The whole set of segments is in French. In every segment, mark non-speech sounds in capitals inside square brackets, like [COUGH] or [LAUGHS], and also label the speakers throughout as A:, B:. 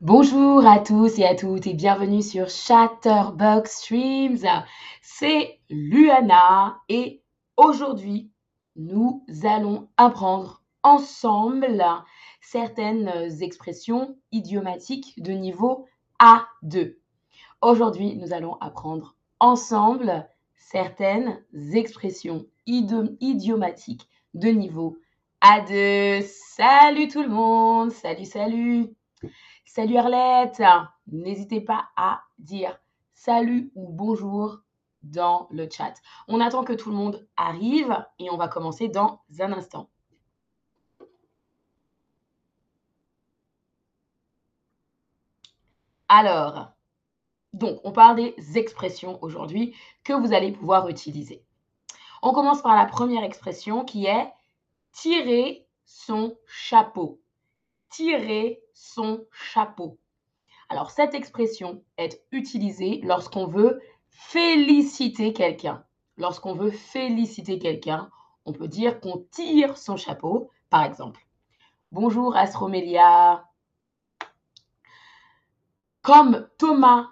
A: Bonjour à tous et à toutes et bienvenue sur Chatterbox Streams. C'est Luana et aujourd'hui, nous allons apprendre ensemble certaines expressions idiomatiques de niveau A2. Aujourd'hui, nous allons apprendre ensemble certaines expressions idiomatiques de niveau A2. Salut tout le monde, salut, salut. Salut Arlette, n'hésitez pas à dire salut ou bonjour dans le chat. On attend que tout le monde arrive et on va commencer dans un instant. Alors, donc, on parle des expressions aujourd'hui que vous allez pouvoir utiliser. On commence par la première expression qui est tirer son chapeau. Tirer son chapeau. Alors, cette expression est utilisée lorsqu'on veut féliciter quelqu'un. Lorsqu'on veut féliciter quelqu'un, on peut dire qu'on tire son chapeau, par exemple. Bonjour Astromélia. Comme Thomas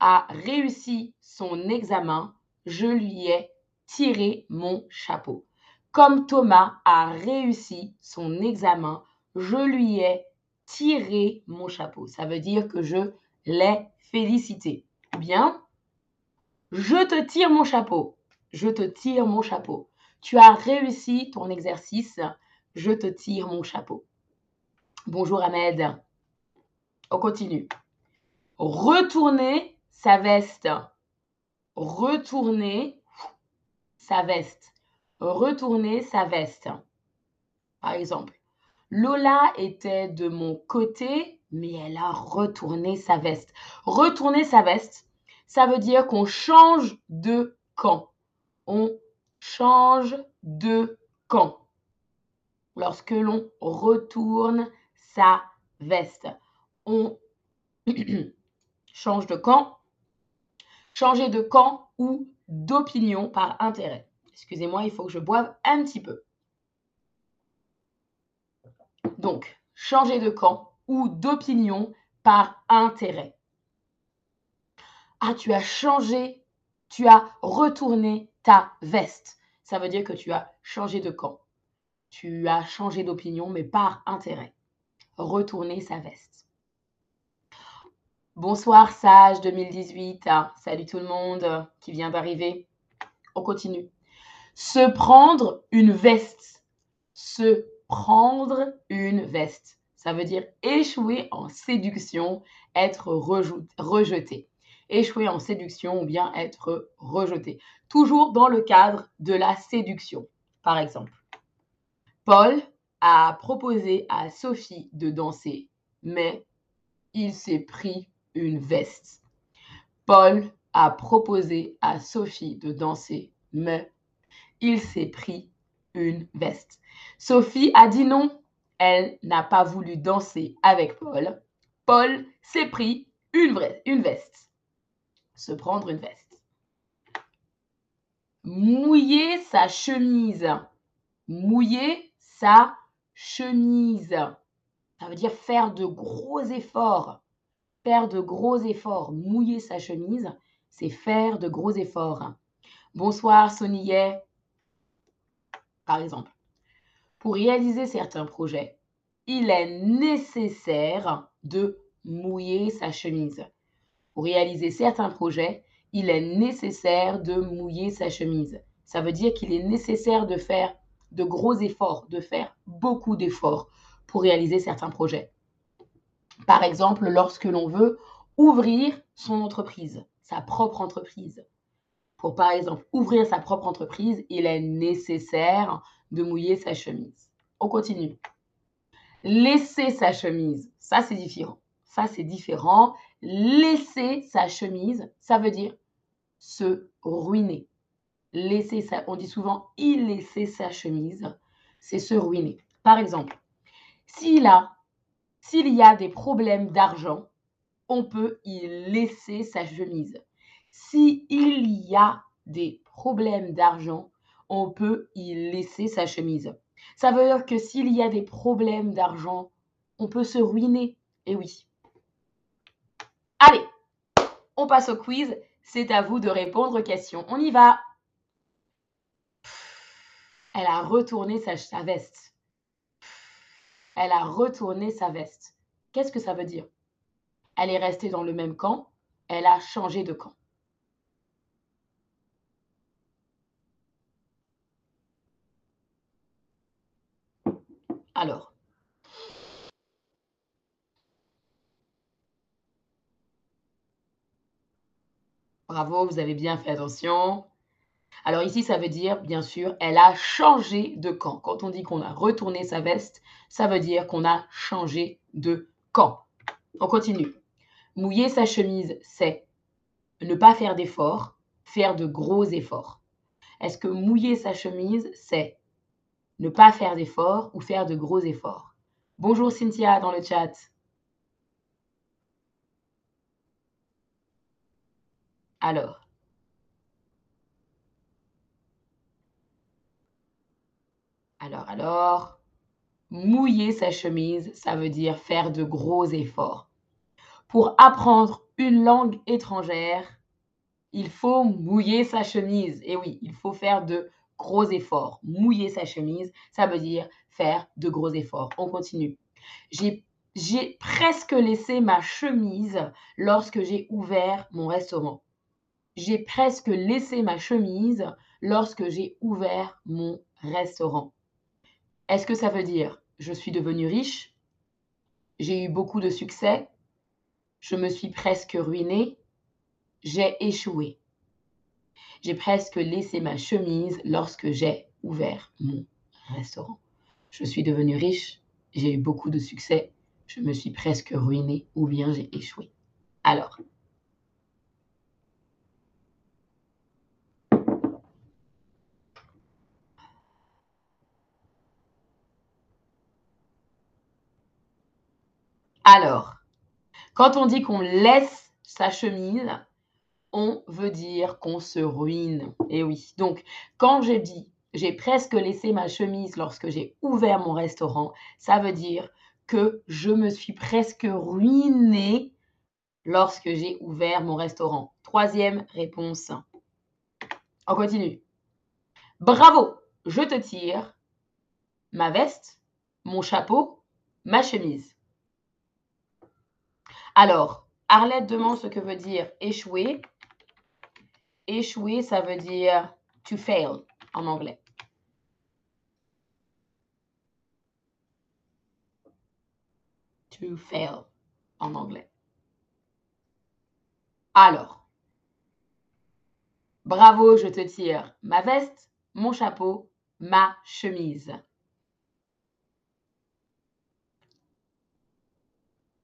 A: a réussi son examen, je lui ai tiré mon chapeau. Comme Thomas a réussi son examen, je lui ai tiré mon chapeau. Ça veut dire que je l'ai félicité. Bien, je te tire mon chapeau. Je te tire mon chapeau. Tu as réussi ton exercice. Je te tire mon chapeau. Bonjour Ahmed. On continue. Retourner sa veste. Retourner sa veste. Retourner sa veste. Par exemple, Lola était de mon côté, mais elle a retourné sa veste. Retourner sa veste, ça veut dire qu'on change de camp. On change de camp. Lorsque l'on retourne sa veste, on [CLEARS THROAT] change de camp. Changer de camp ou d'opinion par intérêt. Excusez-moi, il faut que je boive un petit peu. Donc, changer de camp ou d'opinion par intérêt. Ah, tu as changé, tu as retourné ta veste. Ça veut dire que tu as changé de camp. Tu as changé d'opinion, mais par intérêt. Retourner sa veste. Bonsoir Sage 2018. Salut tout le monde qui vient d'arriver. On continue. Se prendre une veste. Se prendre une veste. Ça veut dire échouer en séduction, être rejeté. Échouer en séduction ou bien être rejeté. Toujours dans le cadre de la séduction. Par exemple, Paul a proposé à Sophie de danser, mais il s'est pris une veste. Paul a proposé à Sophie de danser, mais il s'est pris une veste. Sophie a dit non. Elle n'a pas voulu danser avec Paul. Paul s'est pris une, veste. Se prendre une veste. Mouiller sa chemise. Mouiller sa chemise. Ça veut dire faire de gros efforts. Faire de gros efforts. Mouiller sa chemise, c'est faire de gros efforts. Bonsoir Sonillet. Par exemple. Pour réaliser certains projets, il est nécessaire de mouiller sa chemise. Pour réaliser certains projets, il est nécessaire de mouiller sa chemise. Ça veut dire qu'il est nécessaire de faire de gros efforts, de faire beaucoup d'efforts pour réaliser certains projets. Par exemple, lorsque l'on veut ouvrir son entreprise, sa propre entreprise. Par exemple ouvrir sa propre entreprise, il est nécessaire de mouiller sa chemise. On continue. Laisser sa chemise, ça c'est différent. Ça c'est différent. Laisser sa chemise, ça veut dire se ruiner. Laisser sa, on dit souvent il laisser sa chemise, c'est se ruiner. Par exemple, s'il a, s'il y a des problèmes d'argent, on peut y laisser sa chemise. S'il y a des problèmes d'argent, on peut y laisser sa chemise. Ça veut dire que s'il y a des problèmes d'argent, on peut se ruiner. Et oui, Allez, on passe au quiz. C'est à vous de répondre aux questions. On y va. Elle a retourné sa veste. Elle a retourné sa veste. Qu'est-ce que ça veut dire? Elle est restée dans le même camp. Elle a changé de camp. Alors, bravo, vous avez bien fait attention. Alors ici, ça veut dire, bien sûr, elle a changé de camp. Quand on dit qu'on a retourné sa veste, ça veut dire qu'on a changé de camp. On continue. Mouiller sa chemise, c'est ne pas faire d'efforts, faire de gros efforts. Est-ce que mouiller sa chemise, c'est ne pas faire d'efforts ou faire de gros efforts? Bonjour Cynthia dans le chat. Alors, Alors, alors, mouiller sa chemise, ça veut dire faire de gros efforts. Pour apprendre une langue étrangère, il faut mouiller sa chemise. Et oui, il faut faire de gros efforts. Mouiller sa chemise, ça veut dire faire de gros efforts. On continue. J'ai presque laissé ma chemise lorsque j'ai ouvert mon restaurant. J'ai presque laissé ma chemise lorsque j'ai ouvert mon restaurant. Est-ce que ça veut dire je suis devenu riche, j'ai eu beaucoup de succès, je me suis presque ruiné, j'ai échoué. J'ai presque laissé ma chemise lorsque j'ai ouvert mon restaurant. Je suis devenu riche, j'ai eu beaucoup de succès, je me suis presque ruiné ou bien j'ai échoué. Alors, Alors, quand on dit qu'on laisse sa chemise, on veut dire qu'on se ruine. Et oui. Donc, quand j'ai dit j'ai presque laissé ma chemise lorsque j'ai ouvert mon restaurant, ça veut dire que je me suis presque ruinée lorsque j'ai ouvert mon restaurant. Troisième réponse. On continue. Bravo, je te tire ma veste, mon chapeau, ma chemise. Alors, Arlette demande ce que veut dire échouer. Échouer, ça veut dire to fail en anglais. To fail en anglais. Alors, bravo, je te tire ma veste, mon chapeau, ma chemise.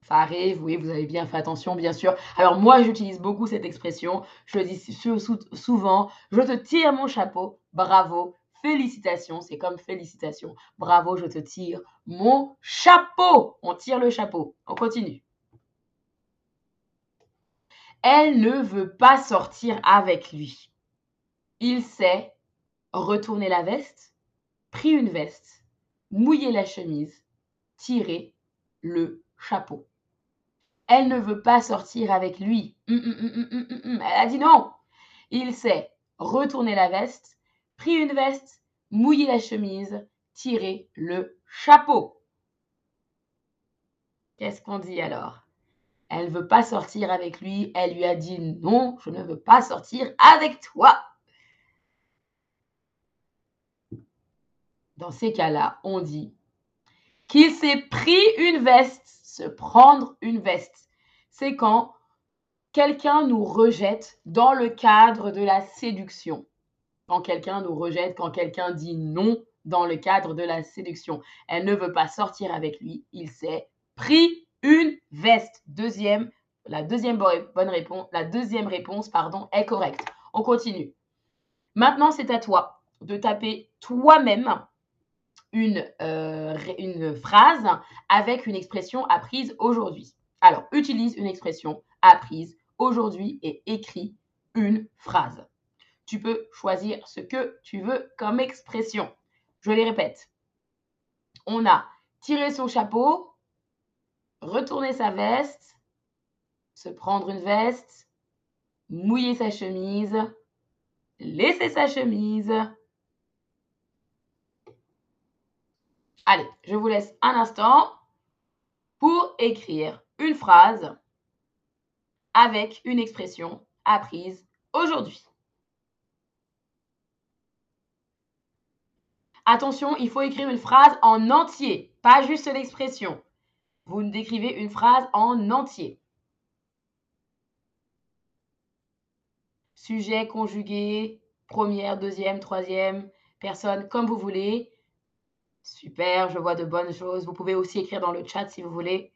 A: Ça oui, vous avez bien fait attention, bien sûr. Alors moi, j'utilise beaucoup cette expression. Je le dis souvent. Je te tire mon chapeau. Bravo. Félicitations. C'est comme félicitations. Bravo, je te tire mon chapeau. On tire le chapeau. On continue. Elle ne veut pas sortir avec lui. Il sait retourner la veste, pris une veste, mouiller la chemise, tirer le chapeau. Elle ne veut pas sortir avec lui. Hum, hum, hum, Elle a dit non. Il s'est retourné la veste, pris une veste, mouillé la chemise, tiré le chapeau. Qu'est-ce qu'on dit alors? Elle ne veut pas sortir avec lui. Elle lui a dit non, je ne veux pas sortir avec toi. Dans ces cas-là, on dit qu'il s'est pris une veste se prendre une veste. C'est quand quelqu'un nous rejette dans le cadre de la séduction. Quand quelqu'un nous rejette, quand quelqu'un dit non dans le cadre de la séduction. Elle ne veut pas sortir avec lui. Il s'est pris une veste. Deuxième, la deuxième bonne réponse, la deuxième réponse, pardon, est correcte. On continue. Maintenant, c'est à toi de taper toi-même une, euh, une phrase avec une expression apprise aujourd'hui. Alors, utilise une expression apprise aujourd'hui et écris une phrase. Tu peux choisir ce que tu veux comme expression. Je les répète. On a tiré son chapeau, retourné sa veste, se prendre une veste, mouiller sa chemise, laisser sa chemise. Allez, je vous laisse un instant pour écrire une phrase avec une expression apprise aujourd'hui. Attention, il faut écrire une phrase en entier, pas juste l'expression. Vous décrivez une phrase en entier. Sujet conjugué, première, deuxième, troisième personne, comme vous voulez. Super, je vois de bonnes choses. Vous pouvez aussi écrire dans le chat si vous voulez.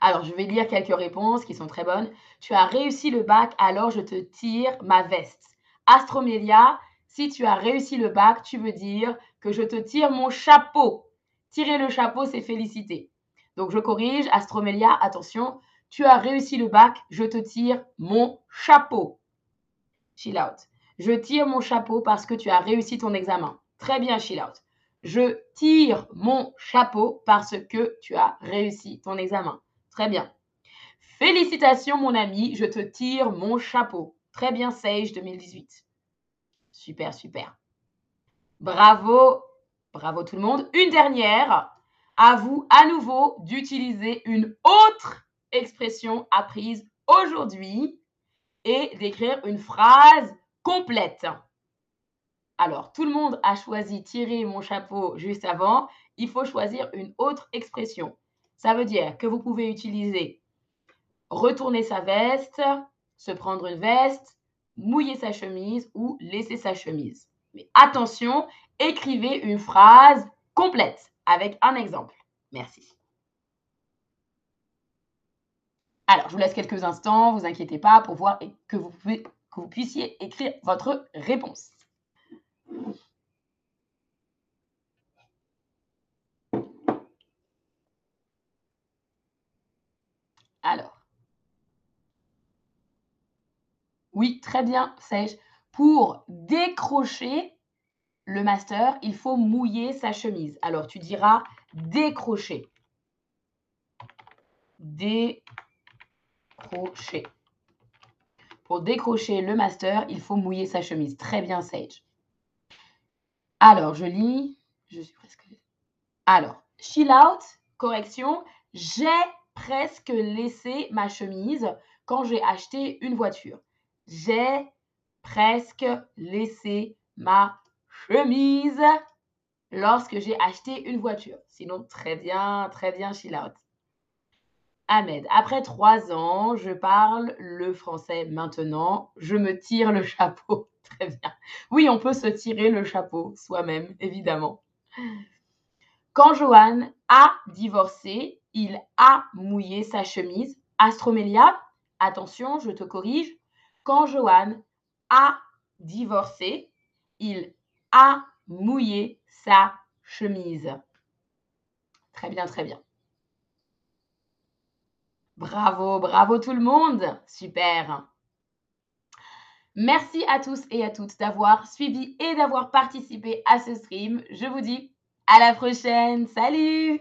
A: Alors, je vais lire quelques réponses qui sont très bonnes. Tu as réussi le bac, alors je te tire ma veste. Astromélia, si tu as réussi le bac, tu veux dire que je te tire mon chapeau. Tirer le chapeau, c'est féliciter. Donc, je corrige. Astromélia, attention. Tu as réussi le bac, je te tire mon chapeau. Chill out. Je tire mon chapeau parce que tu as réussi ton examen. Très bien, chill out. Je tire mon chapeau parce que tu as réussi ton examen. Très bien. Félicitations, mon ami, je te tire mon chapeau. Très bien, Sage 2018. Super, super. Bravo, bravo tout le monde. Une dernière. À vous à nouveau d'utiliser une autre expression apprise aujourd'hui et d'écrire une phrase complète. Alors, tout le monde a choisi tirer mon chapeau juste avant. Il faut choisir une autre expression. Ça veut dire que vous pouvez utiliser retourner sa veste, se prendre une veste, mouiller sa chemise ou laisser sa chemise. Mais attention, écrivez une phrase complète avec un exemple. Merci. Alors, je vous laisse quelques instants, vous inquiétez pas, pour voir que vous, que vous puissiez écrire votre réponse. Alors. Oui, très bien, Sèche. Pour décrocher le master, il faut mouiller sa chemise. Alors, tu diras décrocher. Décrocher. Pour décrocher le master, il faut mouiller sa chemise. Très bien, Sage. Alors, je lis. Je suis presque. Alors, chill out, correction. J'ai presque laissé ma chemise quand j'ai acheté une voiture. J'ai presque laissé ma chemise lorsque j'ai acheté une voiture. Sinon, très bien, très bien, chill out. Ahmed, après trois ans, je parle le français maintenant. Je me tire le chapeau. [LAUGHS] Très bien. Oui, on peut se tirer le chapeau soi-même, évidemment. Quand Johan a divorcé, il a mouillé sa chemise. Astromélia, attention, je te corrige. Quand Johan a divorcé, il a mouillé sa chemise. Très bien, très bien. Bravo, bravo tout le monde. Super. Merci à tous et à toutes d'avoir suivi et d'avoir participé à ce stream. Je vous dis à la prochaine. Salut